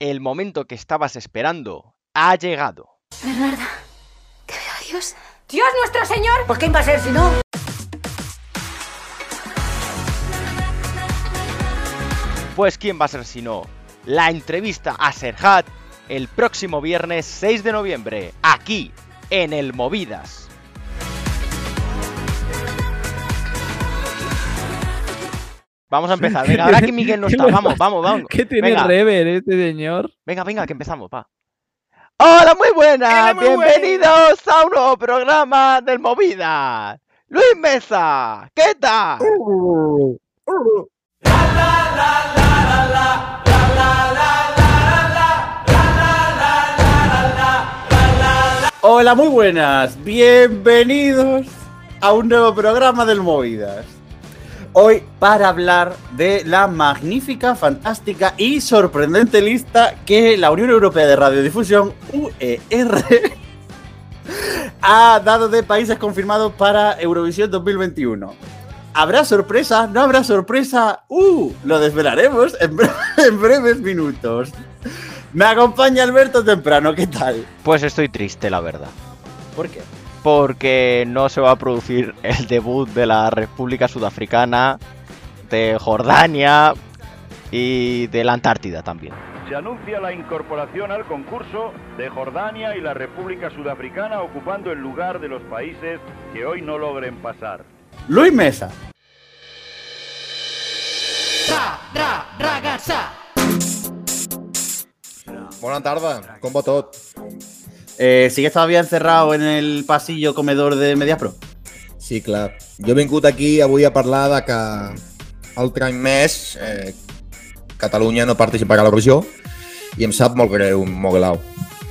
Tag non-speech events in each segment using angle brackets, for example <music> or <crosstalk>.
el momento que estabas esperando ha llegado. Bernarda, que veo a Dios. ¡Dios nuestro Señor! ¿Por qué va a ser si no? Pues quién va a ser si no, la entrevista a Serhat el próximo viernes 6 de noviembre, aquí, en el Movidas. Vamos a empezar, venga, ahora que Miguel no está, vamos, vamos, vamos. ¿Qué tiene venga, rever este señor? venga, venga, que empezamos, va. Hola, muy buenas, muy bienvenidos a un nuevo programa del Movidas. Luis Mesa, ¿qué tal? Hola, muy buenas. Bienvenidos a un nuevo programa del Movidas. Hoy para hablar de la magnífica, fantástica y sorprendente lista que la Unión Europea de Radiodifusión, UER, <laughs> ha dado de países confirmados para Eurovisión 2021. ¿Habrá sorpresa? ¿No habrá sorpresa? ¡Uh! Lo desvelaremos en, bre- <laughs> en breves minutos. Me acompaña Alberto Temprano, ¿qué tal? Pues estoy triste, la verdad. ¿Por qué? Porque no se va a producir el debut de la República Sudafricana, de Jordania y de la Antártida también. Se anuncia la incorporación al concurso de Jordania y la República Sudafricana ocupando el lugar de los países que hoy no logren pasar. Luis Mesa. Bona tarda, com va tot? Eh, ¿Sigues todavía encerrado en el pasillo comedor de Mediapro? Sí, clar. Jo he vingut aquí avui a parlar de que altre any més eh, Catalunya no participarà a l'Eurovisió i em sap molt greu, Moguelau.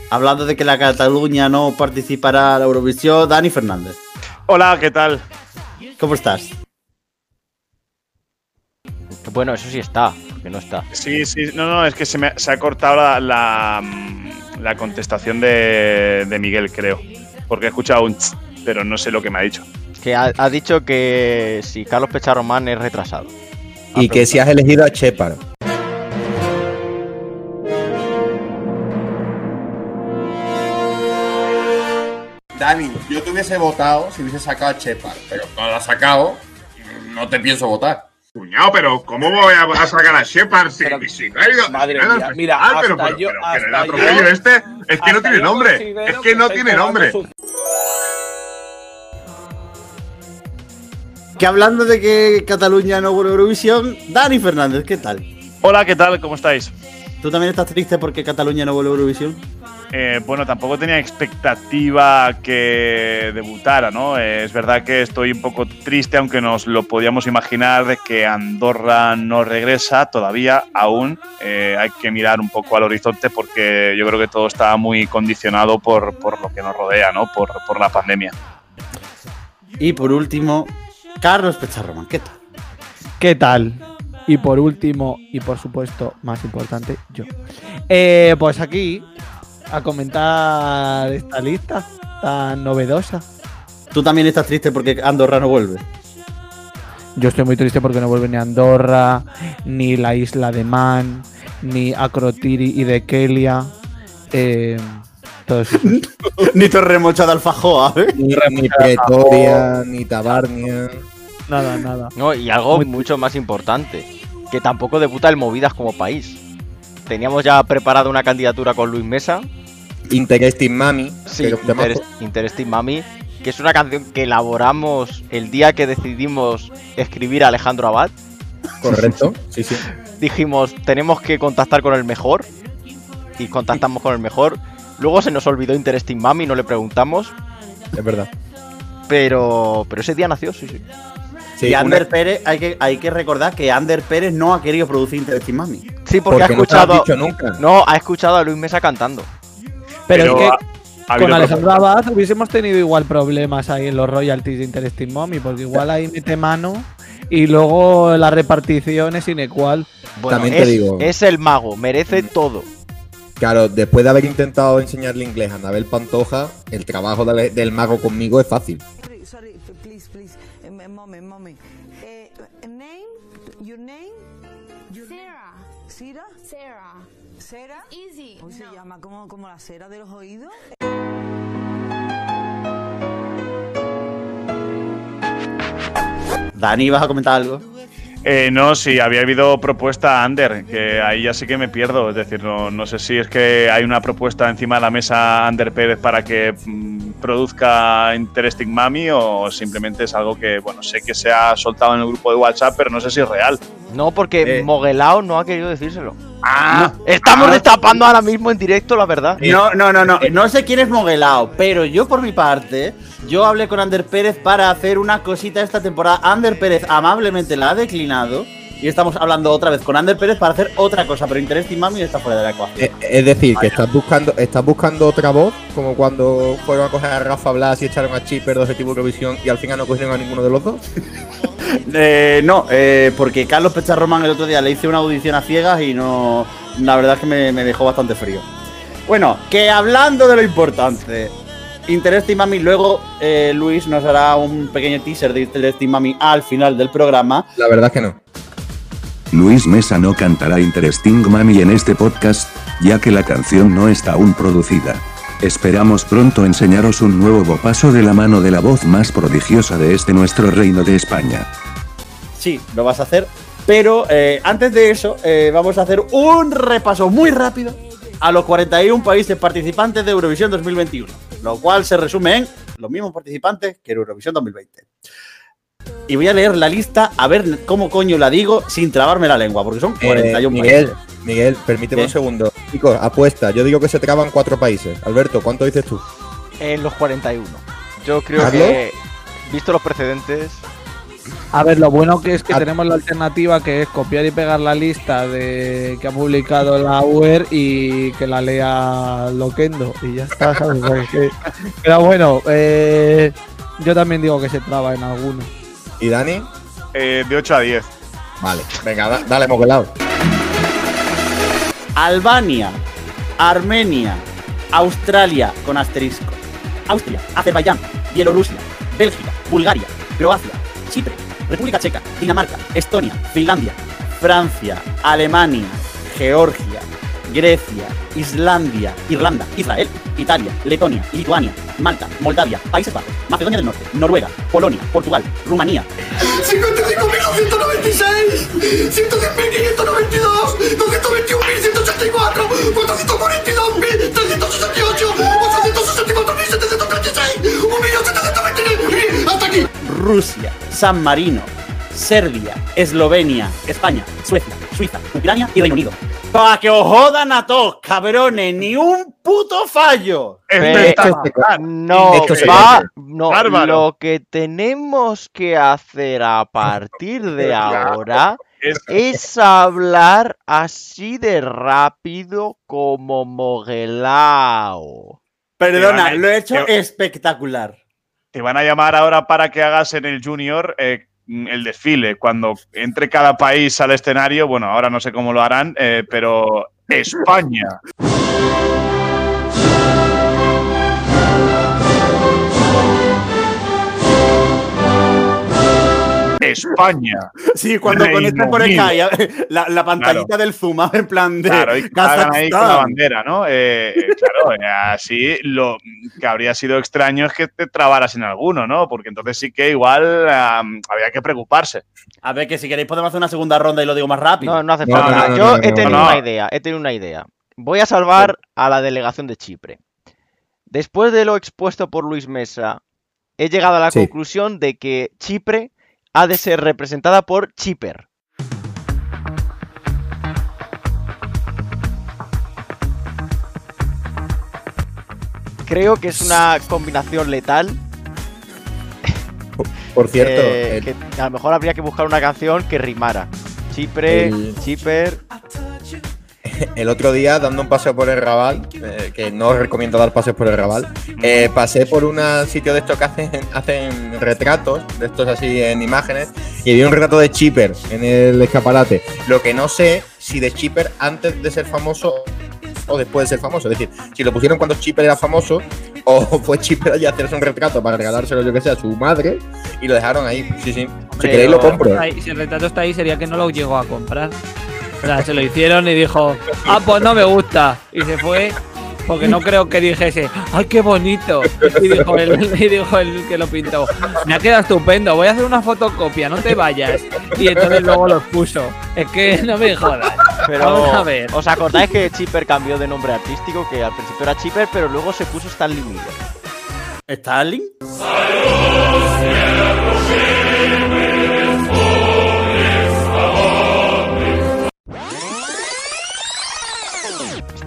Hablando de que la Cataluña no participará a la Eurovisión, Dani Fernández. Hola, ¿qué tal? ¿Cómo estás? Bueno, eso sí está, porque no está. Sí, sí, no, no, es que se, me, se ha cortado la, la, mm, la contestación de, de Miguel, creo. Porque he escuchado un ch, pero no sé lo que me ha dicho. Que ha, ha dicho que si Carlos Pecharromán es retrasado. I que si has elegido a Shepard. Dani, yo te hubiese votado si hubiese sacado a Shepard, pero no lo has sacado, no te pienso votar. Cuñado, pero ¿cómo voy a, a sacar a Shepard si, Pero- si no ha ido? Madre no, mía, mira, pero, hasta pero, yo- pero, pero el atropello yo- este es que no tiene nombre. Es que que no tiene nombre. su- Que hablando de que Cataluña no vuelve a Eurovisión, Dani Fernández, ¿qué tal? Hola, ¿qué tal? ¿Cómo estáis? ¿Tú también estás triste porque Cataluña no vuelve a Eurovisión? Eh, bueno, tampoco tenía expectativa que debutara, ¿no? Eh, es verdad que estoy un poco triste, aunque nos lo podíamos imaginar, de que Andorra no regresa todavía, aún. Eh, hay que mirar un poco al horizonte porque yo creo que todo está muy condicionado por, por lo que nos rodea, ¿no? Por, por la pandemia. Y por último, Carlos Pecharroman, ¿qué tal? ¿Qué tal? Y por último, y por supuesto, más importante, yo. Eh, pues aquí, a comentar esta lista tan novedosa. ¿Tú también estás triste porque Andorra no vuelve? Yo estoy muy triste porque no vuelve ni Andorra, ni la isla de Man, ni Akrotiri y de Kelia. Eh. <laughs> Ni Torremocha de Alfajoa, ¿eh? Ni, ni Pretoria, ni Tabarnia. nada, nada. No, y algo Muy- mucho más importante, que tampoco debuta el Movidas como país. Teníamos ya preparada una candidatura con Luis Mesa, Interesting Mami. sí, que Interesting Mami, que es una canción que elaboramos el día que decidimos escribir a Alejandro Abad. Correcto, sí, sí. dijimos, tenemos que contactar con el mejor. Y contactamos con el mejor. Luego se nos olvidó Interesting Mami, no le preguntamos. Es verdad. Pero, pero ese día nació, sí, sí. Sí, y una- Ander Pérez, hay que, hay que recordar que Ander Pérez no ha querido producir Interesting Mami. Sí, porque, ha porque no escuchado. dicho nunca. No, ha escuchado a Luis Mesa cantando. Pero, Pero es que ha- ha habido con Alejandro. Abad hubiésemos tenido igual problemas ahí en los royalties de Interesting Mommy, porque igual ahí mete mano y luego la repartición es inecual. Bueno, También te es, digo- es el mago, merece todo. Claro, después de haber intentado enseñarle inglés a Anabel Pantoja, el trabajo del, del mago conmigo es fácil. Sorry, please, please. Uh, mommy, mommy. Uh, name? Your name? Sarah. Sira? Sarah. ¿Cera? Easy. ¿Cómo se llama? ¿Como, como la cera de los oídos? Dani, ¿vas a comentar algo? Eh, no, sí, había habido propuesta Under, que ahí ya sí que me pierdo. Es decir, no, no sé si es que hay una propuesta encima de la mesa Under Pérez para que mm, produzca Interesting Mami o simplemente es algo que, bueno, sé que se ha soltado en el grupo de WhatsApp, pero no sé si es real. No, porque Eh. Moguelao no ha querido decírselo. Ah, Estamos Ah. destapando ahora mismo en directo la verdad. No, no, no, no. No sé quién es Moguelao, pero yo por mi parte, yo hablé con Ander Pérez para hacer una cosita esta temporada. Ander Pérez amablemente la ha declinado. Y estamos hablando otra vez con Ander Pérez para hacer otra cosa, pero Interesting Mami está fuera de la ecuación. Eh, Es decir, que estás buscando, estás buscando otra voz, como cuando fueron a coger a Rafa Blas y echaron a Chipper de Objetivo Eurovisión y al final no cogieron a ninguno de los dos. <laughs> Eh, no, eh, porque Carlos Pecharroman el otro día le hice una audición a ciegas y no. La verdad es que me, me dejó bastante frío. Bueno, que hablando de lo importante, Interesting Mami, luego eh, Luis nos hará un pequeño teaser de Interesting Mami al final del programa. La verdad es que no. Luis Mesa no cantará Interesting Mami en este podcast, ya que la canción no está aún producida. Esperamos pronto enseñaros un nuevo bopaso de la mano de la voz más prodigiosa de este nuestro reino de España. Sí, lo vas a hacer. Pero eh, antes de eso, eh, vamos a hacer un repaso muy rápido a los 41 países participantes de Eurovisión 2021. Lo cual se resume en los mismos participantes que en Eurovisión 2020. Y voy a leer la lista a ver cómo coño la digo sin trabarme la lengua, porque son 41 Eh, Miguel, países. Miguel, permíteme ¿Qué? un segundo. Chicos, apuesta. Yo digo que se traban cuatro países. Alberto, ¿cuánto dices tú? En los 41. Yo creo que, visto los precedentes, A ver, lo bueno que es que Ah. tenemos la alternativa que es copiar y pegar la lista de que ha publicado la UER y que la lea Loquendo y ya está, <laughs> Pero bueno, eh, yo también digo que se traba en alguno. ¿Y Dani? eh, de 8 a 10. Vale, venga, da- dale, mogelado. Albania, Armenia, Australia con asterisco, Austria, Azerbaiyán, Bielorrusia, Bélgica, Bulgaria, Croacia, Chipre, República Checa, Dinamarca, Estonia, Finlandia, Francia, Alemania, Georgia, Grecia, Islandia, Irlanda, Israel, Italia, Letonia, Lituania, Malta, Moldavia, Países Bajos, Macedonia del Norte, Noruega, Polonia, Portugal, Rumanía, 55.996, 110.592, 221.184, 442.368, 864.736, 1.729.000. Hasta aquí. Rusia, San Marino, Serbia, Eslovenia, España, Suecia, Suiza, Ucrania y Reino Unido. ¡Para que os jodan a todos, cabrones! ¡Ni un puto fallo! Espectacular. no Esto se va. hace. No, Bárbaro. lo que tenemos que hacer a partir de <laughs> ahora Es- hablar así de rápido como Moguelao. Perdona, lo he hecho espectacular. Te van a llamar ahora para que hagas en el Junior eh, el desfile. Cuando entre cada país al escenario, bueno, ahora no sé cómo lo harán, eh, pero España. España. <laughs> Sí, cuando Reino conectas por. Sky, <laughs> la, la pantallita del zoom en plan de Claro, y ahí con la bandera, ¿no? Eh, eh, claro, eh, así lo que habría sido extraño es que te trabaras en alguno, ¿no? Porque entonces sí que igual am, habría que preocuparse. A ver, que si queréis podemos hacer una segunda ronda y lo digo más rápido. No, no hace falta. no, no, Yo he no, tenido no. una idea, he tenido una idea. Voy a salvar a la delegación de Chipre. Después de lo expuesto por Luis Mesa, he llegado a la Sí. conclusión de que Chipre ha de ser representada por Chipper. Creo que es una combinación letal. Por <laughs> cierto, eh, el- que a lo mejor habría que buscar una canción que rimara. Chipre, El- Chipper. <laughs> el otro día, dando un paseo por el Raval, eh, que no os recomiendo dar paseos por el Raval, eh, pasé por un sitio de estos que hacen, hacen retratos, de estos así en imágenes, y vi un retrato de Chipper en el escaparate. Lo que no sé si de Chipper antes de ser famoso o después de ser famoso. Es decir, si lo pusieron cuando Chipper era famoso, o <laughs> fue Chipper allí a hacerse un retrato para regalárselo, yo que sé, a su madre, y lo dejaron ahí. Sí, sí. Si queréis lo compro. Ahí, Si el retrato está ahí, sería que no lo llegó a comprar. O sea, se lo hicieron y dijo, ah, pues no me gusta. Y se fue porque no creo que dijese, ¡ay, qué bonito! Y dijo, el, y dijo el que lo pintó, me ha quedado estupendo, voy a hacer una fotocopia, no te vayas. Y entonces luego los puso. Es que no me jodas. Pero, Vamos a ver. ¿os acordáis que Chipper cambió de nombre artístico? Que al principio era Chipper, pero luego se puso Stanley Miller. ¿Stalin?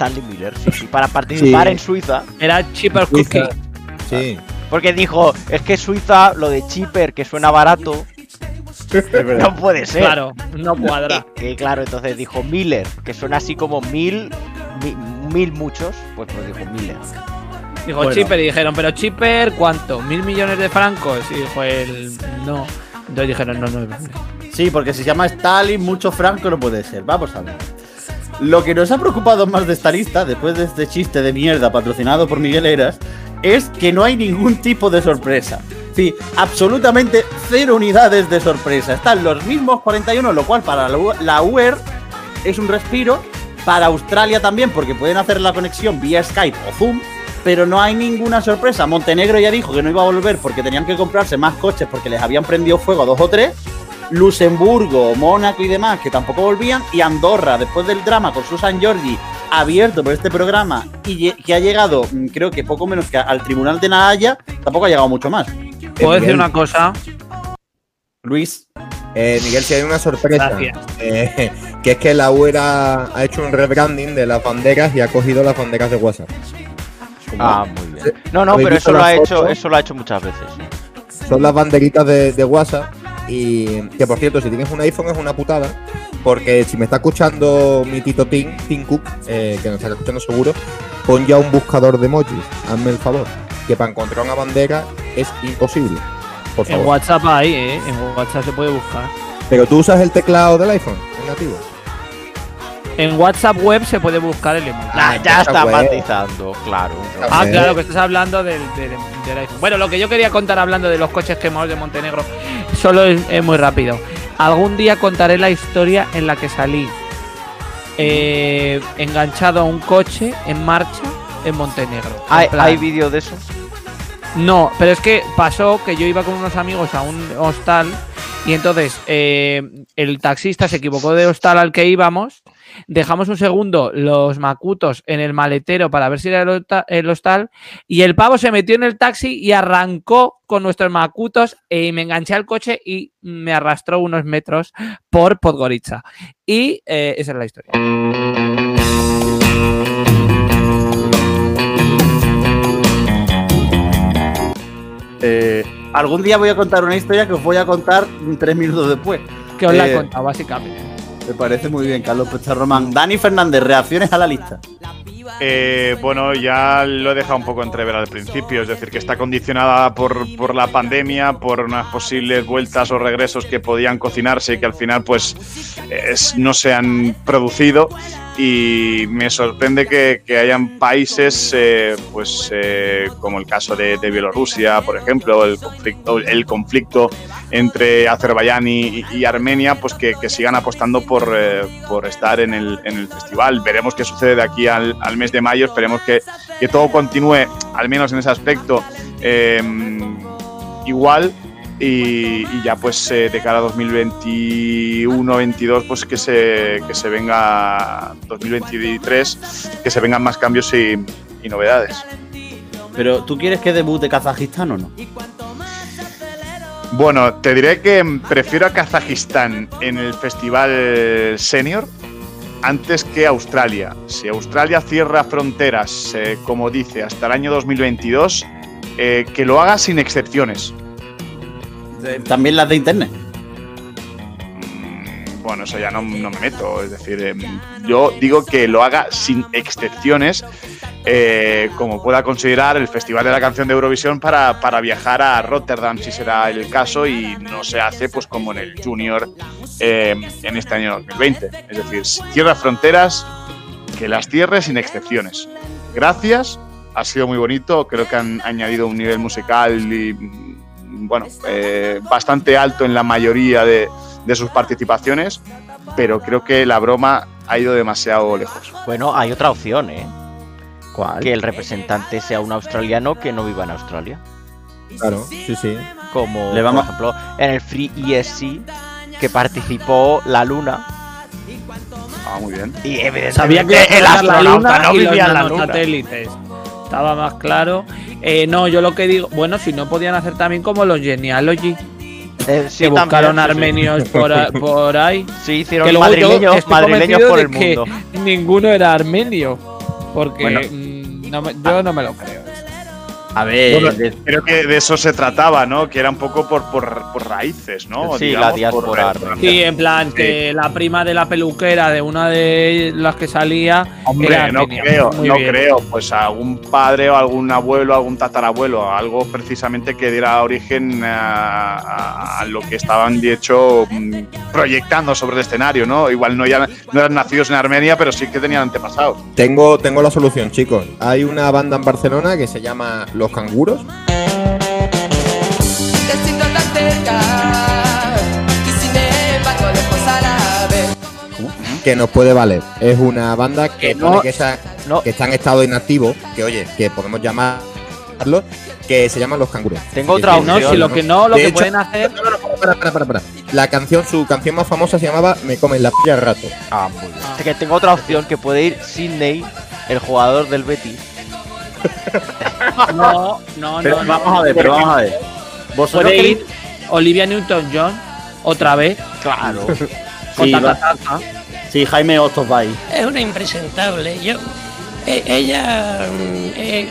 Stanley Miller, sí, sí, para participar Sí. en Suiza. Era Chipper Cookie. Sí. Porque dijo, es que Suiza, lo de Chipper, que suena barato, no puede ser. Claro, no <laughs> cuadra. Que claro, entonces dijo Miller, que suena así como mil, mi- mil muchos, pues pues dijo Miller. Dijo Bueno. Chipper y dijeron, pero Chipper, ¿cuánto? ¿Mil millones de francos? Y dijo él, no. Entonces dijeron, no, no, no. Sí, porque si se llama Stalin, mucho franco no puede ser. Vamos a ver. Lo que nos ha preocupado más de esta lista, después de este chiste de mierda patrocinado por Miguel Eras, es que no hay ningún tipo de sorpresa. Sí, absolutamente cero unidades de sorpresa. Están los mismos 41, lo cual para la UER es un respiro. Para Australia también, porque pueden hacer la conexión vía Skype o Zoom. Pero no hay ninguna sorpresa. Montenegro ya dijo que no iba a volver porque tenían que comprarse más coches porque les habían prendido fuego a dos o tres. Luxemburgo, Mónaco y demás, que tampoco volvían, y Andorra, después del drama con Susan Giorgi, abierto por este programa, y que ha llegado, mm, creo que poco menos que al Tribunal de La Haya, tampoco ha llegado mucho más. ¿Puedo decir Miguel, una cosa? Luis, eh, Miguel, si hay una sorpresa. Gracias. eh, que es que la UER ha, hecho un rebranding de las banderas y ha cogido las banderas de WhatsApp. Ah, muy bien. No, no, ¿Habéis pero eso lo ha hecho, eso lo ha hecho muchas veces. Son las banderitas de, de WhatsApp. Y que por cierto, si tienes un iPhone es una putada. Porque si me está escuchando mi tito Tim, Tim Cook, eh, que nos está escuchando seguro, pon ya un buscador de emojis. Hazme el favor. Que para encontrar una bandera es imposible. Por En. WhatsApp hay, ¿eh? En WhatsApp se puede buscar. Pero tú usas el teclado del iPhone, es nativo. En WhatsApp web se puede buscar el emoji. Ah, ya está web. matizando, claro. Ah, claro, que estás hablando del, del- del iPhone. Bueno, lo que yo quería contar hablando de los coches quemados de Montenegro, solo es, es muy rápido. Algún día contaré la historia en la que salí eh, enganchado a un coche en marcha en Montenegro. ¿Hay, En hay vídeo de eso? No, pero es que pasó que yo iba con unos amigos a un hostal y entonces eh, el taxista se equivocó de hostal al que íbamos. Dejamos un segundo los macutos en el maletero para ver si era el hostal y el pavo se metió en el taxi y arrancó con nuestros macutos y me enganché al coche y me arrastró unos metros por Podgorica. Y eh, esa es la historia. eh, algún día voy a contar una historia que os voy a contar tres minutos después. Que os la he Eh, contado, básicamente. Me parece muy bien, Carlos Pesta Román. Dani Fernández, reacciones a la lista. Eh, bueno, ya lo he dejado un poco entrever al principio, es decir, que está condicionada por, por la pandemia, por unas posibles vueltas o regresos que podían cocinarse y que al final pues es- no se han producido. Y me sorprende que, que hayan países, eh, pues eh, como el caso de, Bielorrusia, por ejemplo, el conflicto, entre Azerbaiyán y, Armenia, pues que, sigan apostando por, por estar en el, en el festival. Veremos qué sucede de aquí al, al mes de mayo. Esperemos que, que todo continúe, al menos en ese aspecto, eh, igual. Y, y ya pues eh, de cara a 2021-22 pues que se, que se venga 2023 que se vengan más cambios y, y novedades. Pero, ¿tú quieres que debute Kazajistán o no? Bueno, te diré que prefiero a Kazajistán en el festival senior antes que Australia. Si Australia cierra fronteras, eh, como dice, hasta el año 2022, eh, que lo haga sin excepciones. También las de internet. Bueno, eso ya no, no me meto. Es decir, em, yo digo que lo haga sin excepciones, eh, como pueda considerar el Festival de la Canción de Eurovisión para, para viajar a Rotterdam, si será el caso, y no se hace pues como en el Junior eh, en este año 2020. Es decir, cierra fronteras, que las cierre sin excepciones. Gracias, ha sido muy bonito, creo que han añadido un nivel musical y, bueno, eh, bastante alto en la mayoría de, de sus participaciones pero creo que la broma ha ido demasiado lejos. Bueno, hay otra opción, ¿eh? ¿Cuál? Que el representante sea un australiano que no viva en Australia. Claro, sí, sí. Como, Le vamos- por ejemplo, en el Free ESC, que participó la Luna. Ah, muy bien. Y evidentemente Sabía que el la astronauta luna no vivía en la Luna. nanosatélites. Estaba más claro. Eh, no, yo lo que digo, bueno, si no podían hacer también como los Genealogy, Eh, sí, que buscaron también, sí, sí. armenios por, por ahí. Sí, hicieron que yo madrileños, madrileños por el mundo. ninguno era armenio. Porque Bueno. mm, no me- yo no me lo creo. A ver, Bueno, de- Creo que de eso se trataba, ¿no? Que era un poco por, por, por raíces, ¿no? Sí, la diáspora. Sí, en plan, Sí. que la prima de la peluquera de una de las que salía. Hombre, era no creo, Muy no bien. creo. Pues algún padre o algún abuelo, algún tatarabuelo, algo precisamente que diera origen a, a- a lo que estaban de hecho mm, proyectando sobre el escenario, ¿no? Igual no, ya, no eran nacidos en Armenia, pero sí que tenían antepasados. Tengo, tengo la solución, chicos. Hay una banda en Barcelona que se llama Los Canguros. Que nos puede valer. Es una banda que, no- que, esa- no. que está en estado inactivo, que oye, que podemos llamarlo, que se llaman Los Canguros. Tengo otra No, opción, si lo que no, lo De que hecho- pueden hacer. No, no, no, para, para, para, para. La canción, su canción más famosa se llamaba Me comen la polla al rato. Ah, muy bien. Es que tengo otra opción que puede ir Sidney, el jugador del Betis. <laughs> No, no, pero no. vamos no. a ver, pero vamos a ver. Vosotros Puede queréis- ir Olivia Newton-John otra vez. Claro. <laughs> Con Sí, va- Tatatata. Sí, Jaime Hostos va ahí. Es una impresentable. Yo, e- ella mm, eh,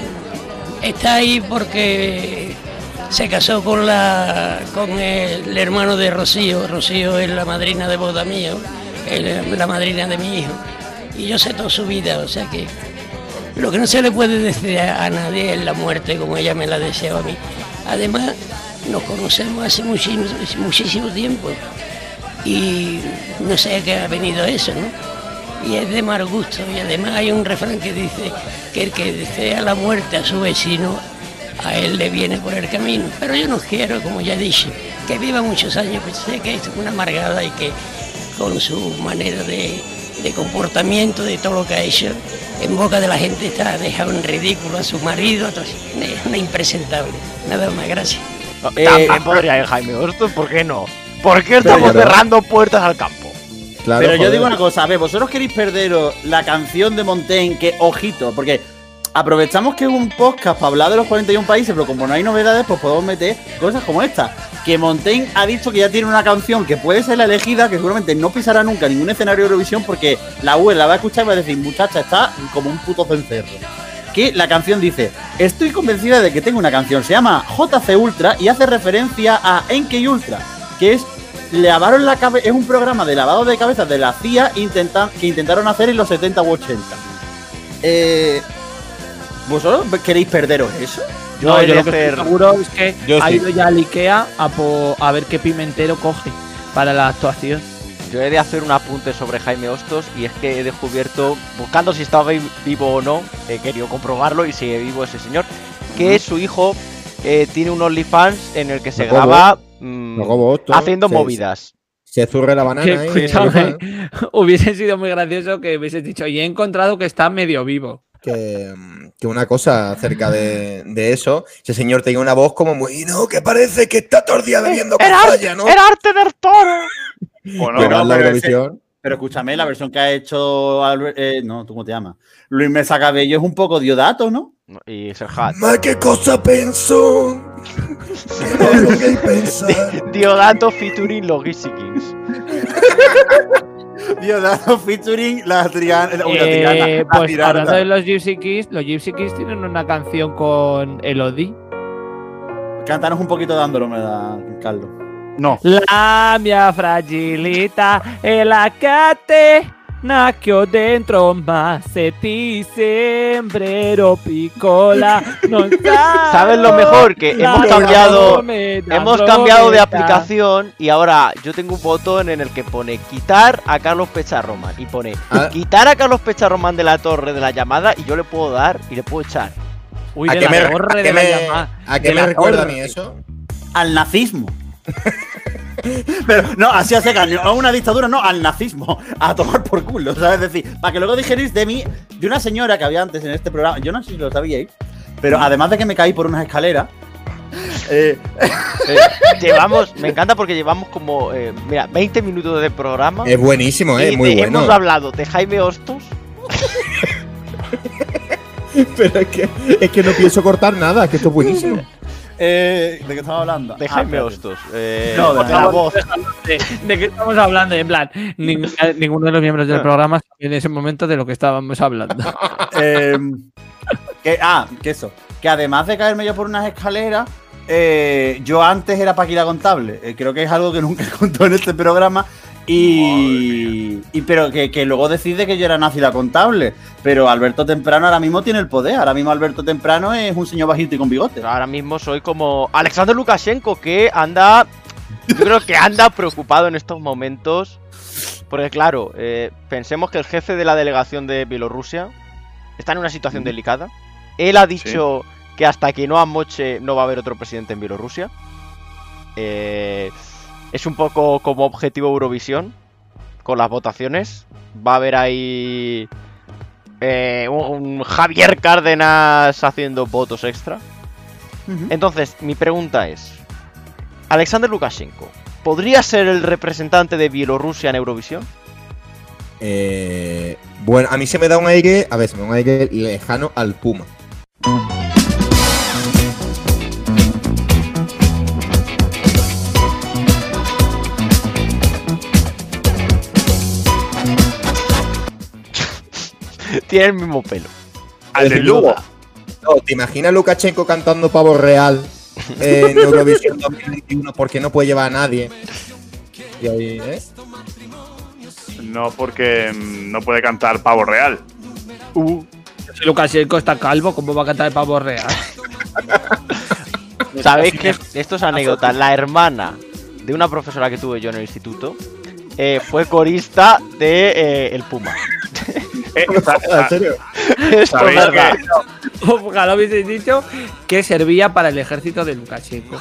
está ahí porque se casó con la con el, hermano de Rocío. Rocío es la madrina de boda mío, el- la madrina de mi hijo. Y yo sé toda su vida, o sea que lo que no se le puede decir a, nadie es la muerte como ella me la deseaba a mí. Además, nos conocemos hace muchísimo, muchísimo tiempo y no sé a qué ha venido eso, ¿no? Y es de mal gusto. Y además hay un refrán que dice que el que desea la muerte a su vecino, a él le viene por el camino. Pero yo no quiero, como ya dije, que viva muchos años, pues sé que es una amargada y que con su manera de, de comportamiento, de todo lo que ha hecho, en boca de la gente está dejado en ridículo a su marido, es una impresentable. Nada más, gracias. Eh, También podría ir Jaime Hostos, ¿por qué no? ¿Por qué estamos Pero- cerrando puertas al campo? Claro, Pero yo joder. digo una cosa, a ver, vosotros queréis perderos la canción de Montaigne, que ojito, porque aprovechamos que es un podcast para hablar de los 41 países, pero como no hay novedades, pues podemos meter cosas como esta. Que Montaigne ha dicho que ya tiene una canción que puede ser la elegida, que seguramente no pisará nunca ningún escenario de Eurovisión, porque la UE la va a escuchar y va a decir, muchacha, está como un puto cencerro. Que la canción dice, estoy convencida de que tengo una canción, se llama JC Ultra y hace referencia a Enkei Ultra, que es lavaron la cabeza, es un programa de lavado de cabezas de la CIA intentan, que intentaron hacer en los 70 u 80. Eh, ¿Vosotros queréis perderos eso? Yo No, he yo de lo que hacer- estoy seguro es que Yo ha sí. ido ya al Ikea a, po- a ver qué pimentero coge para la actuación. Yo he de hacer un apunte sobre Jaime Hostos y es que he descubierto, buscando si estaba vi- vivo o no, he querido comprobarlo y sigue vivo ese señor, que su hijo eh, tiene un OnlyFans en el que se graba mm, haciendo se- movidas. Se zurre la banana Que, ahí, escúchame, <laughs> hubiese sido muy gracioso que hubiese dicho, y he encontrado que está medio vivo. Que, que una cosa acerca de, de eso, ese señor tenía una voz como muy, no, que parece que está todo el día bebiendo ¿no? ¡Era arte del toro! Bueno, Pero no, en la pero ese- Eurovisión, Pero escúchame, la versión que ha hecho Albert- eh, no, ¿tú cómo te llamas? Luis Mesa Cabello es un poco Diodato, ¿no? Y Serhat. Ma qué cosa pensó. <laughs> Diodato featuring Logistikings. <laughs> <laughs> Diodato featuring la Triana. la Eh, Triana, la pues Tirana. hablando de los Gypsy Kids, los Gypsy Kids tienen una canción con Elodie. Cántanos un poquito de Andrómeda, Carlos. no. La mia fragilita è la che nacchio dentro ma se ti sembrero piccola non ¿Sabes lo mejor? Que hemos cambiado, hemos cambiado de aplicación y ahora yo tengo un botón en el que pone quitar a Carlos Pecharroman y pone Ah. quitar a Carlos Pecharroman de la torre de la llamada y yo le puedo dar y le puedo echar. Uy, ¿a de qué la me, a qué me- llamada. a qué de me la recuerda a mí eso? Al nazismo. <laughs> Pero no, así hace no a una dictadura, no, al nazismo, a tomar por culo, ¿sabes? Es decir, para que luego dijerais de mí, de una señora que había antes en este programa, yo no sé si lo sabíais, pero además de que me caí por unas escaleras, <laughs> eh, Eh, llevamos, me encanta porque llevamos como, eh, mira, 20 minutos de programa. Es buenísimo, eh, y muy bueno. Hemos hablado de Jaime Hostos, <laughs> Pero es que, es que no pienso cortar nada, es que esto es buenísimo. Eh, ¿de qué estamos hablando? de Ah, Jaime. Hostos. eh, No, de la voz. ¿De, de qué estamos hablando? En plan, ning- ninguno de los miembros del <laughs> programa sabía en ese momento de lo que estábamos hablando. <laughs> Eh, que, ah, que eso. Que además de caerme yo por unas escaleras, eh, yo antes era Paquila Contable. Eh, creo que es algo que nunca he contado en este programa. Y, y pero que, que luego decide que yo era nazi la contable. Pero Alberto Temprano ahora mismo tiene el poder. Ahora mismo Alberto Temprano es un señor bajito y con bigote. Ahora mismo soy como Alexander Lukashenko, que anda. Yo creo que anda preocupado en estos momentos. Porque, claro, eh, pensemos que el jefe de la delegación de Bielorrusia está en una situación delicada. Él ha dicho que hasta que no amoche no va a haber otro presidente en Bielorrusia. Eh, es un poco como objetivo Eurovisión con las votaciones. Va a haber ahí eh, un, un Javier Cárdenas haciendo votos extra. Entonces, mi pregunta es: ¿Alexander Lukashenko podría ser el representante de Bielorrusia en Eurovisión? Eh, bueno, a mí se me da un aire, a ver, se me da un aire lejano al Puma. Tiene el mismo pelo. Al del Lugo. No, ¿te imaginas Lukashenko cantando pavo real en <laughs> Eurovisión 2021 porque no puede llevar a nadie? Y ahí, ¿eh? No porque mm, no puede cantar pavo real. Si Lukashenko está calvo, ¿cómo va a cantar el pavo real? <laughs> ¿Sabéis que esto es anécdota? La hermana de una profesora que tuve yo en el instituto eh, fue corista de eh, El Puma. <laughs> Eh, <laughs> ¿En serio? Esto <laughs> es ¿Sabéis verdad. que- Ojalá hubieseis dicho que servía para el ejército de Lukashenko.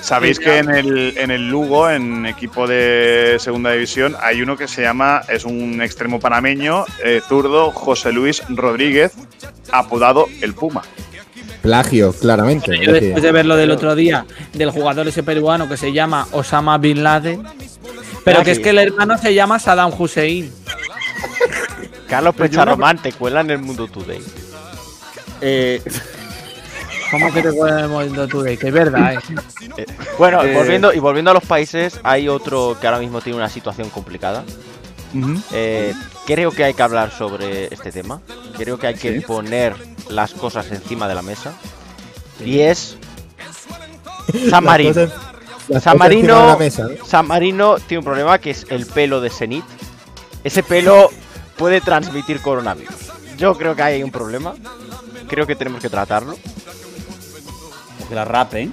Sabéis que en el, en el Lugo, en equipo de segunda división, hay uno que se llama, es un extremo panameño, eh, zurdo, José Luis Rodríguez, apodado el Puma. Plagio, claramente. Yo después de ver lo del otro día del jugador ese peruano que se llama Osama Bin Laden, pero que es que el hermano se llama Saddam Hussein. Carlos Pecharromán te cuela en el Mundo Today. Eh, <laughs> ¿Cómo que te cuela en el momento today? Que es verdad, eh. Bueno, Eh, volviendo, y volviendo a los países, hay otro que ahora mismo tiene una situación complicada. Eh, creo que hay que hablar sobre este tema. Creo que hay que poner las cosas encima de la mesa. Y es <laughs> San Marino. las cosas- las San Marino, la mesa, ¿no? San Marino tiene un problema que es el pelo de Zenit. Ese pelo puede transmitir coronavirus. Yo creo que hay un problema. Creo que tenemos que tratarlo. que la rapen.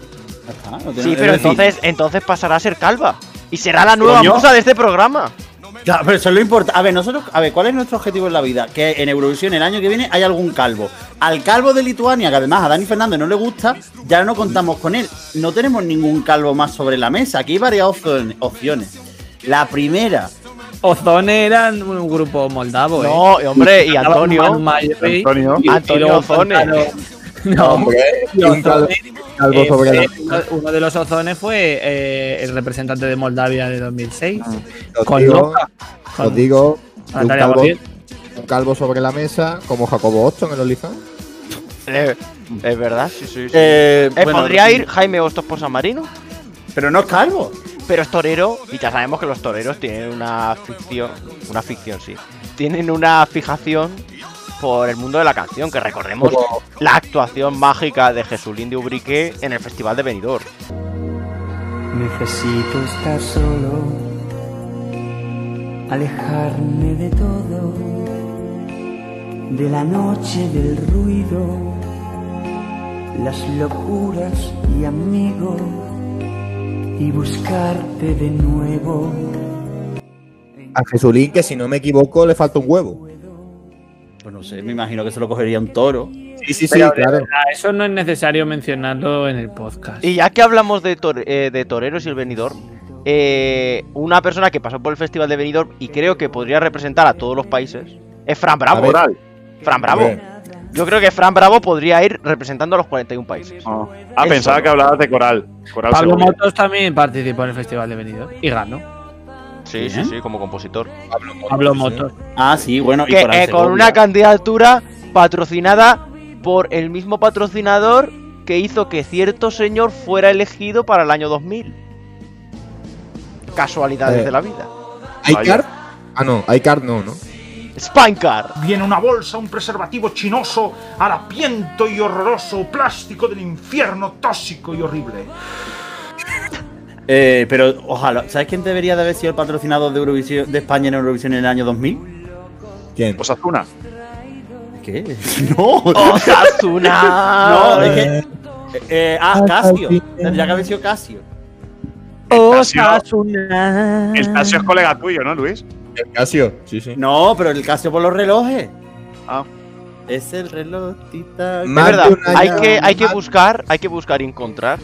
No Sí, pero entonces, entonces pasará a ser calva. Y será la nueva musa de este programa. Ya, pero eso es lo importante. A ver, nosotros, a ver, ¿cuál es nuestro objetivo en la vida? Que en Eurovisión el año que viene hay algún calvo. Al calvo de Lituania, que además a Dani Fernández no le gusta, ya no contamos con él. No tenemos ningún calvo más sobre la mesa. Aquí hay varias opcion- opciones. La primera, Ozone era un grupo moldavo, eh. No, hombre, y Antonio. Antonio. y- Antonio Ozone. cantaron- No, Hombre, Ozone, eh, sobre la fue- uno, de los Ozones fue eh, el representante de Moldavia de 2006. Os Con digo, Loca. Con- os digo, un calvo, un calvo sobre la mesa, como Jacobo Hoston en los OnlyFans. Eh, es verdad, sí, sí. sí. eh, Eh, bueno, podría ir Jaime Hostos por San Marino, Pero no es calvo. Pero es torero y ya sabemos que los toreros tienen una ficción, una ficción, sí. Tienen una fijación por el mundo de la canción, que recordemos la actuación mágica de Jesulín de Ubrique en el Festival de Benidorm. Necesito estar solo, alejarme de todo, de la noche, del ruido, las locuras y amigos, y buscarte de nuevo. A Jesulín, que si no me equivoco, le falta un huevo. Pues no sé, me imagino que se lo cogería un toro. Sí, Sí, sí, claro. verdad, eso no es necesario mencionarlo en el podcast. Y ya que hablamos de, tor- eh, de toreros y el Benidorm, eh, una persona que pasó por el festival de Benidorm y creo que podría representar a todos los países es Fran Bravo. Fran Bravo. Yo creo que Fran Bravo podría ir representando a los 41 países. Ah, Él pensaba solo. que hablabas de Coral. Coral Pablo. Motos también participó en el Festival de Benidorm y ganó. Sí, sí, sí, como compositor. Pablo Motos. Ah, sí, bueno, y Que, Coral eh, con Segovia. una candidatura patrocinada por el mismo patrocinador que hizo que cierto señor fuera elegido para el año 2000. Casualidades Eh. de la vida. ¿iCard? Ah, no, iCard no, ¿no? Spinecar. Viene una bolsa, un preservativo chinoso, harapiento y horroroso, plástico del infierno, tóxico y horrible. Eh, pero ojalá. ¿Sabes quién debería de haber sido el patrocinador de, Eurovisión, de España en Eurovisión en el año 2000? ¿Quién? Osasuna. ¿Qué? <laughs> No. Osasuna. <laughs> no, es que. eh, eh, ah, Casio. Tendría que haber sido Casio. Osasuna. El Casio es colega tuyo, ¿no, Luis? El Casio, sí, sí. No, pero el Casio por los relojes. Ah. Es el reloj tita. Es verdad, hay que, hay que buscar, hay que buscar y encontrar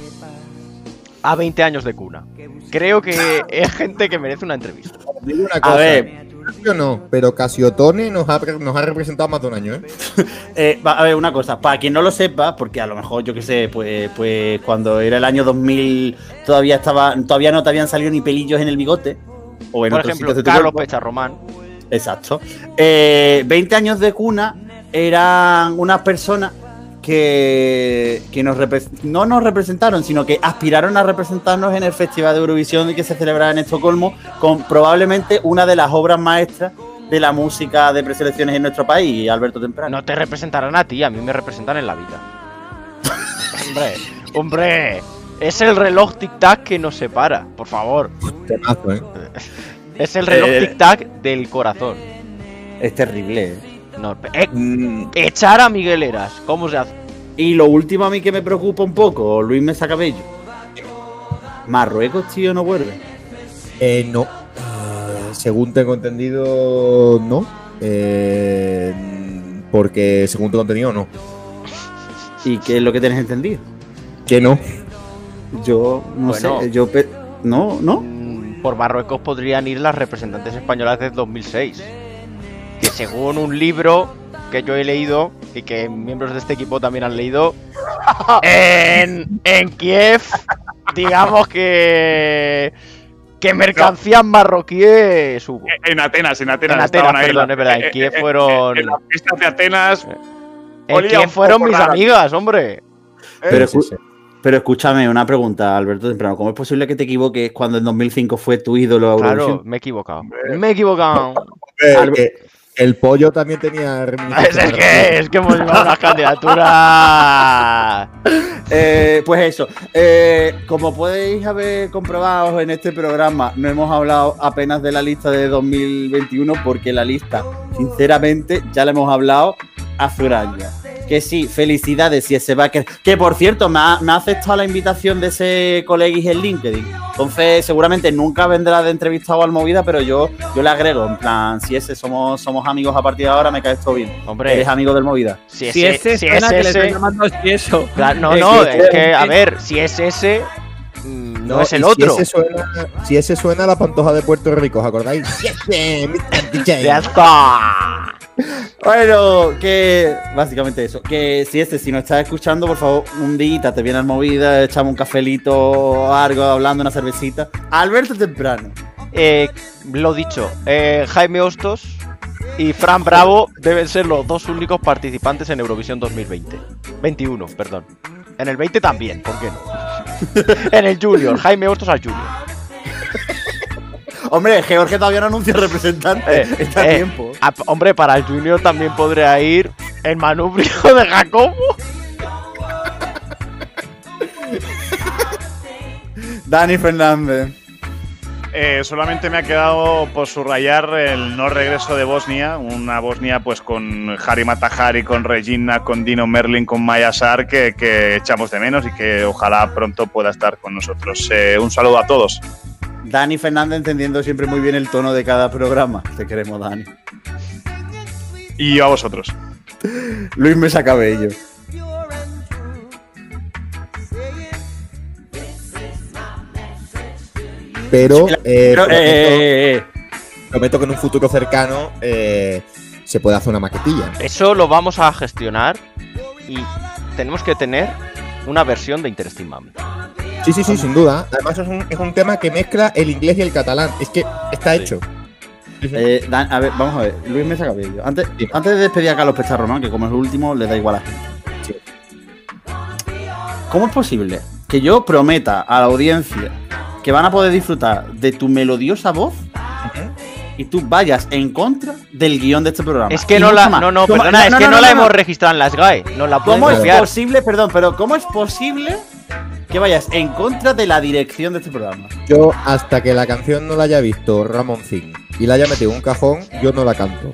a 20 años de cuna. Creo que <laughs> es gente que merece una entrevista. Digo una A cosa. ver. Casio no, pero Casiotone nos ha, nos ha representado más de un año, ¿eh? <laughs> Eh, va, a ver, una cosa, para quien no lo sepa, porque a lo mejor, yo qué sé, pues, pues cuando era el año 2000 todavía estaba, todavía no te habían salido ni pelillos en el bigote. O en Por otros ejemplo, Carlos cuerpo. Pecharromán. Exacto. Eh, 20 años de cuna eran unas personas que, que nos no nos representaron, sino que aspiraron a representarnos en el Festival de Eurovisión que se celebraba en Estocolmo con probablemente una de las obras maestras de la música de preselecciones en nuestro país, Alberto Temprano. No te representarán a ti, a mí me representan en la vida. <laughs> hombre, hombre, es el reloj tic-tac que nos separa, por favor. Temazo, ¿eh? <laughs> Es el reloj Eh, tic-tac del corazón. Es terrible. ¿eh? No, eh, Mm, echar a Miguel Eras, ¿cómo se hace? Y lo último a mí que me preocupa un poco, Luis Mesa Cabello. Marruecos, tío, no vuelve. Eh, no. Eh, según tengo entendido, no. Eh, porque según tengo entendido, no. ¿Y qué es lo que tienes entendido? Que no. Yo no Bueno. sé, yo pe- no, no. Mm, Por Marruecos podrían ir las representantes españolas desde 2006. Que según un libro que yo he leído y que miembros de este equipo también han leído, <laughs> en, en Kiev, digamos que. que mercancías marroquíes hubo. En Atenas, en Atenas. En Atenas, ahí perdón, la- es verdad, en eh, Kiev eh, fueron- En las fiestas de Atenas. En Kiev fueron mis raro. amigas, hombre. Pero, Sí, sí. Pero escúchame, una pregunta, Alberto Temprano. ¿Cómo es posible que te equivoques cuando en 2005 fue tu ídolo a Claro, me he equivocado. Me he equivocado. <laughs> Que el pollo también tenía Es reminiscencias el de que, es que hemos llevado las candidaturas. <laughs> Eh, pues eso, eh, como podéis haber comprobado en este programa, no hemos hablado apenas de la lista de 2021 porque la lista, sinceramente, ya la hemos hablado año. Que sí, felicidades si ese backer. Que por cierto, me ha, me ha aceptado la invitación de ese colegis en LinkedIn. Entonces, seguramente nunca vendrá de entrevistado al movida, pero yo, yo le agrego, en plan, si ese somos, somos amigos a partir de ahora, me cae todo bien. Hombre. Eres amigo del movida. Si, Si ese, ese si suena es que le ese- estoy llamando si eso. Claro, no, Es no, que- es que, a ver, si es ese, mm, no, es el otro. Si ese, suena, si ese suena a la pantoja de Puerto Rico, ¿os acordáis? <laughs> Ya está. Bueno, que básicamente eso. Que si este, si no estás escuchando, por favor, un día te viene al movida, echamos un cafelito, algo, hablando, una cervecita. Alberto Temprano. Eh, lo dicho, eh, Jaime Hostos y Fran Bravo deben ser los dos únicos participantes en Eurovisión 2020. 21, perdón. En el 20 también, ¿por qué no? <laughs> en el Junior, Jaime Hostos al Junior. Hombre, Georgia todavía no anuncia representante. Eh, <laughs> Está a eh, tiempo. hombre, para el Junior también podría ir el manubrio de Jacobo. <laughs> Dani Fernández. Eh, solamente me ha quedado por subrayar el no regreso de Bosnia, una Bosnia pues con Harry Matahari, con Regina, con Dino Merlin, con Maya Sar, que, que echamos de menos y que ojalá pronto pueda estar con nosotros. Eh, un saludo a todos. Dani Fernández entendiendo siempre muy bien el tono de cada programa. Te queremos, Dani. Y a vosotros. Luis Mesa Cabello. Pero, eh, Pero eh, prometo, prometo, que en un futuro cercano se puede hacer una maquetilla. Eso lo vamos a gestionar y tenemos que tener una versión de Interesting Sí, sí, sí, sin duda. Además es un, es un tema que mezcla el inglés y el catalán. Es que está hecho. Eh, Dan- a ver, vamos a ver. Luis Mesa Cabello. Antes, antes de despedir a Carlos Pecharromán, que como es el último, le da igual a gente. ¿Cómo es posible que yo prometa a la audiencia que van a poder disfrutar de tu melodiosa voz y tú vayas en contra del guion de este programa? Es que no la, no, no, ¿Cómo- perdona, es que no, no, la no, hemos no. registrado en las GAE. No la ¿Cómo es copiar. posible, perdón, pero cómo es posible que vayas en contra de la dirección de este programa? Yo, hasta que la canción no la haya visto Ramón Zing y la haya metido en un cajón, yo no la canto.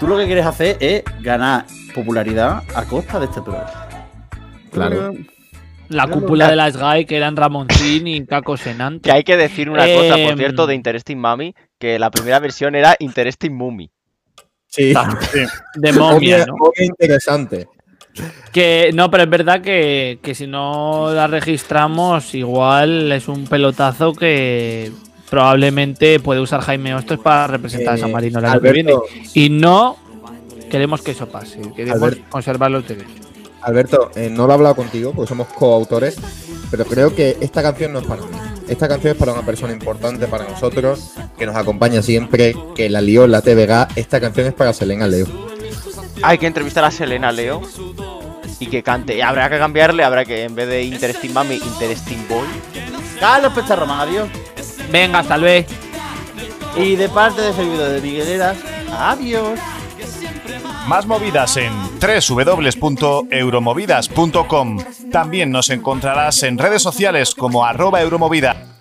Tú lo que quieres hacer es ganar popularidad a costa de este programa. Claro. La cúpula de las GAI que eran Ramoncín y Caco Senante. Que hay que decir una cosa, por Em, cierto, de Interesting Mami, que la primera versión era Interesting Mummy. Sí. <laughs> De momia, ¿no? Momia interesante. Que no, pero es verdad que, que si no la registramos, igual es un pelotazo que probablemente puede usar Jaime Hostos para representar a San Marino viene. Alberto. Y no queremos que eso pase, queremos Alberto. conservar los derechos. Alberto, eh, no lo he hablado contigo porque somos coautores, pero creo que esta canción no es para mí. Esta canción es para una persona importante para nosotros, que nos acompaña siempre, que la lió en la TVG. Esta canción es para Selena Leo. Hay que entrevistar a Selena Leo y que cante. Y habrá que cambiarle, habrá que en vez de Interesting Mami, Interesting Boy. Carlos Pecharromán, adiós. Venga, hasta luego. Y de parte de servidor de Migueleras, adiós. Más movidas en www.euromovidas.com. También nos encontrarás en redes sociales como arroba euromovida.